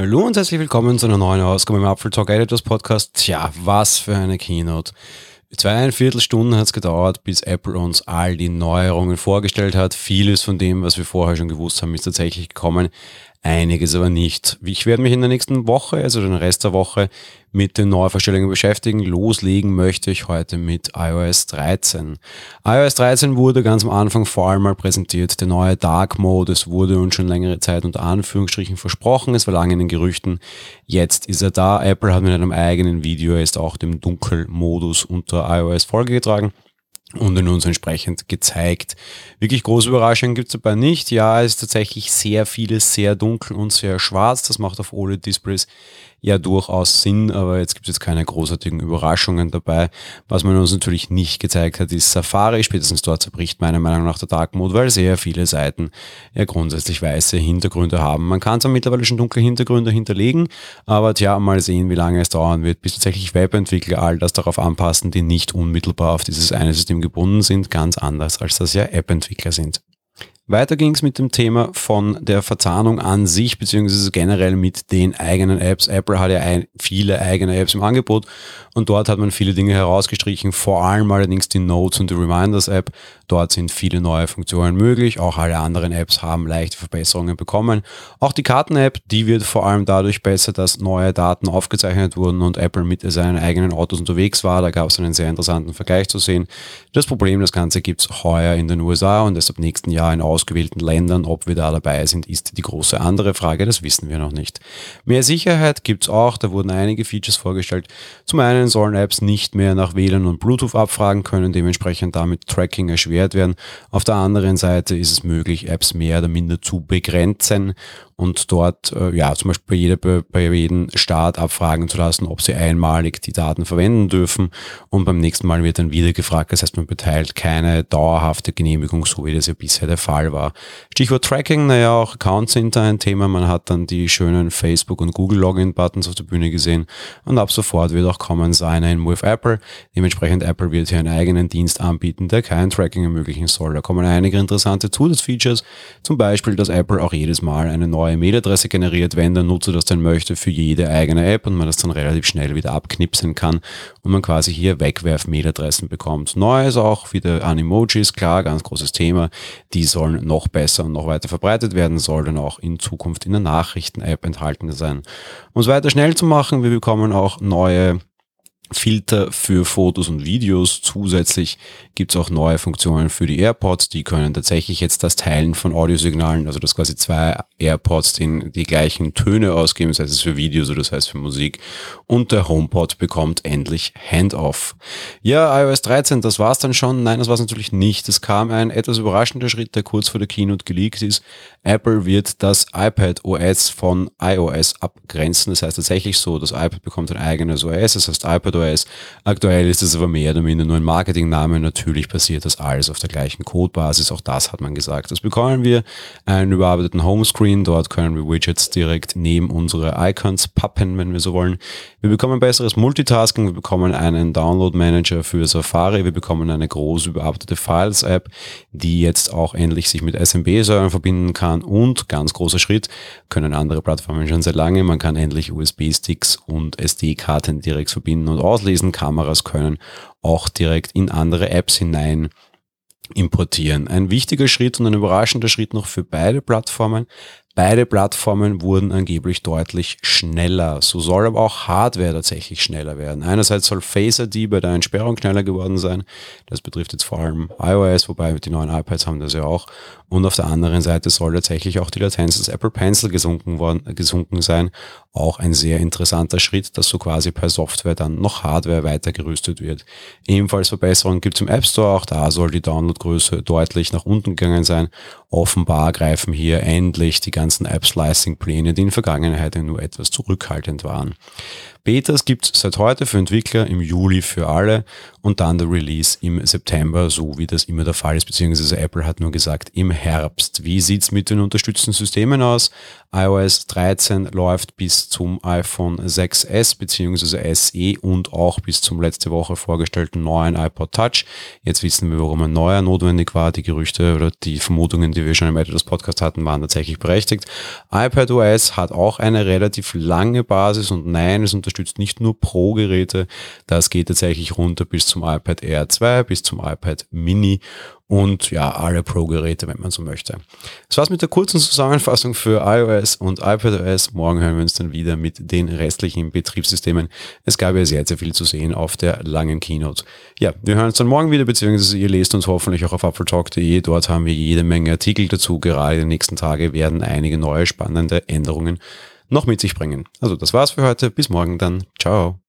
Hallo und herzlich willkommen zu einer neuen Ausgabe im Apfel Talk Editors Podcast. Tja, was für eine Keynote. Zweieinviertel Stunden hat es gedauert, bis Apple uns all die Neuerungen vorgestellt hat. Vieles von dem, was wir vorher schon gewusst haben, ist tatsächlich gekommen einiges aber nicht. Ich werde mich in der nächsten Woche, also den Rest der Woche, mit den Neuverstellungen beschäftigen. Loslegen möchte ich heute mit iOS 13. iOS 13 wurde ganz am Anfang vor allem mal präsentiert. Der neue Dark Mode, es wurde uns schon längere Zeit unter Anführungsstrichen versprochen. Es war lange in den Gerüchten. Jetzt ist er da. Apple hat mit einem eigenen Video jetzt auch dem Dunkelmodus unter iOS Folge getragen und in uns entsprechend gezeigt. Wirklich große Überraschungen gibt es dabei nicht. Ja, es ist tatsächlich sehr vieles sehr dunkel und sehr schwarz. Das macht auf OLED-Displays ja durchaus Sinn, aber jetzt gibt es jetzt keine großartigen Überraschungen dabei. Was man uns natürlich nicht gezeigt hat, ist Safari. Spätestens dort zerbricht meiner Meinung nach der Dark Mode, weil sehr viele Seiten ja grundsätzlich weiße Hintergründe haben. Man kann zwar mittlerweile schon dunkle Hintergründe hinterlegen, aber tja, mal sehen, wie lange es dauern wird, bis tatsächlich Webentwickler all das darauf anpassen, die nicht unmittelbar auf dieses eine System gebunden sind, ganz anders als das ja App-Entwickler sind. Weiter ging es mit dem Thema von der Verzahnung an sich, beziehungsweise generell mit den eigenen Apps. Apple hat ja ein, viele eigene Apps im Angebot und dort hat man viele Dinge herausgestrichen, vor allem allerdings die Notes und die Reminders App. Dort sind viele neue Funktionen möglich. Auch alle anderen Apps haben leichte Verbesserungen bekommen. Auch die Karten-App, die wird vor allem dadurch besser, dass neue Daten aufgezeichnet wurden und Apple mit seinen eigenen Autos unterwegs war. Da gab es einen sehr interessanten Vergleich zu sehen. Das Problem, das Ganze gibt es heuer in den USA und deshalb nächsten Jahr in ausgewählten Ländern. Ob wir da dabei sind, ist die große andere Frage. Das wissen wir noch nicht. Mehr Sicherheit gibt es auch. Da wurden einige Features vorgestellt. Zum einen sollen Apps nicht mehr nach WLAN und Bluetooth abfragen können, dementsprechend damit Tracking erschwert werden. Auf der anderen Seite ist es möglich, Apps mehr oder minder zu begrenzen und dort äh, ja zum Beispiel bei, jeder, bei jedem Start abfragen zu lassen, ob sie einmalig die Daten verwenden dürfen und beim nächsten Mal wird dann wieder gefragt. Das heißt, man beteiligt keine dauerhafte Genehmigung, so wie das ja bisher der Fall war. Stichwort Tracking, naja, auch Accounts sind da ein Thema. Man hat dann die schönen Facebook- und Google-Login-Buttons auf der Bühne gesehen und ab sofort wird auch kommen Sign in with Apple. Dementsprechend Apple wird hier einen eigenen Dienst anbieten, der kein Tracking ermöglichen soll. Da kommen einige interessante Zusatzfeatures, zum Beispiel, dass Apple auch jedes Mal eine neue neue Mailadresse generiert, wenn der Nutzer das denn möchte, für jede eigene App und man das dann relativ schnell wieder abknipsen kann und man quasi hier Wegwerf-Mailadressen bekommt. Neu ist auch wieder Animojis, klar, ganz großes Thema. Die sollen noch besser und noch weiter verbreitet werden, soll dann auch in Zukunft in der Nachrichten-App enthalten sein. Um es weiter schnell zu machen, wir bekommen auch neue Filter für Fotos und Videos. Zusätzlich gibt es auch neue Funktionen für die AirPods. Die können tatsächlich jetzt das Teilen von Audiosignalen, also dass quasi zwei AirPods den, die gleichen Töne ausgeben, sei es für Videos oder das heißt für Musik. Und der HomePod bekommt endlich Handoff. Ja, iOS 13, das war's dann schon. Nein, das war's natürlich nicht. Es kam ein etwas überraschender Schritt, der kurz vor der Keynote geleakt ist. Apple wird das iPad OS von iOS abgrenzen. Das heißt tatsächlich so, das iPad bekommt ein eigenes OS, das heißt iPad OS. Aktuell ist es aber mehr oder minder nur ein Marketingname. Natürlich passiert das alles auf der gleichen Codebasis. Auch das hat man gesagt. Das bekommen wir einen überarbeiteten Homescreen. Dort können wir Widgets direkt neben unsere Icons pappen, wenn wir so wollen. Wir bekommen besseres Multitasking. Wir bekommen einen Download Manager für Safari. Wir bekommen eine große überarbeitete Files App, die jetzt auch endlich sich mit SMB-Servern verbinden kann. Und ganz großer Schritt, können andere Plattformen schon seit lange. Man kann endlich USB-Sticks und SD-Karten direkt verbinden und auslesen. Kameras können auch direkt in andere Apps hinein importieren. Ein wichtiger Schritt und ein überraschender Schritt noch für beide Plattformen. Beide Plattformen wurden angeblich deutlich schneller. So soll aber auch Hardware tatsächlich schneller werden. Einerseits soll Face ID bei der Entsperrung schneller geworden sein. Das betrifft jetzt vor allem iOS, wobei die neuen iPads haben das ja auch. Und auf der anderen Seite soll tatsächlich auch die Latenz des Apple Pencil gesunken, worden, gesunken sein. Auch ein sehr interessanter Schritt, dass so quasi per Software dann noch Hardware weitergerüstet wird. Ebenfalls Verbesserungen gibt es im App Store. Auch da soll die Downloadgröße deutlich nach unten gegangen sein. Offenbar greifen hier endlich die ganzen App-Slicing-Pläne, die in Vergangenheit nur etwas zurückhaltend waren. Betas gibt es seit heute für Entwickler, im Juli für alle und dann der Release im September, so wie das immer der Fall ist, beziehungsweise Apple hat nur gesagt im Herbst. Wie sieht es mit den unterstützten Systemen aus? iOS 13 läuft bis zum iPhone 6S beziehungsweise SE und auch bis zum letzte Woche vorgestellten neuen iPod Touch. Jetzt wissen wir, warum ein neuer notwendig war. Die Gerüchte oder die Vermutungen, die wir schon im Editor's Podcast hatten, waren tatsächlich berechtigt. iPadOS hat auch eine relativ lange Basis und nein, es unterstützt nicht nur Pro-Geräte. Das geht tatsächlich runter bis zum iPad Air 2, bis zum iPad Mini und ja, alle Pro-Geräte, wenn man so möchte. Das war's mit der kurzen Zusammenfassung für iOS und iPadOS. Morgen hören wir uns dann wieder mit den restlichen Betriebssystemen. Es gab ja sehr, sehr viel zu sehen auf der langen Keynote. Ja, wir hören uns dann morgen wieder, beziehungsweise ihr lest uns hoffentlich auch auf appletalk.de. Dort haben wir jede Menge Artikel dazu. Gerade in den nächsten Tagen werden einige neue spannende Änderungen noch mit sich bringen. Also das war's für heute. Bis morgen dann. Ciao.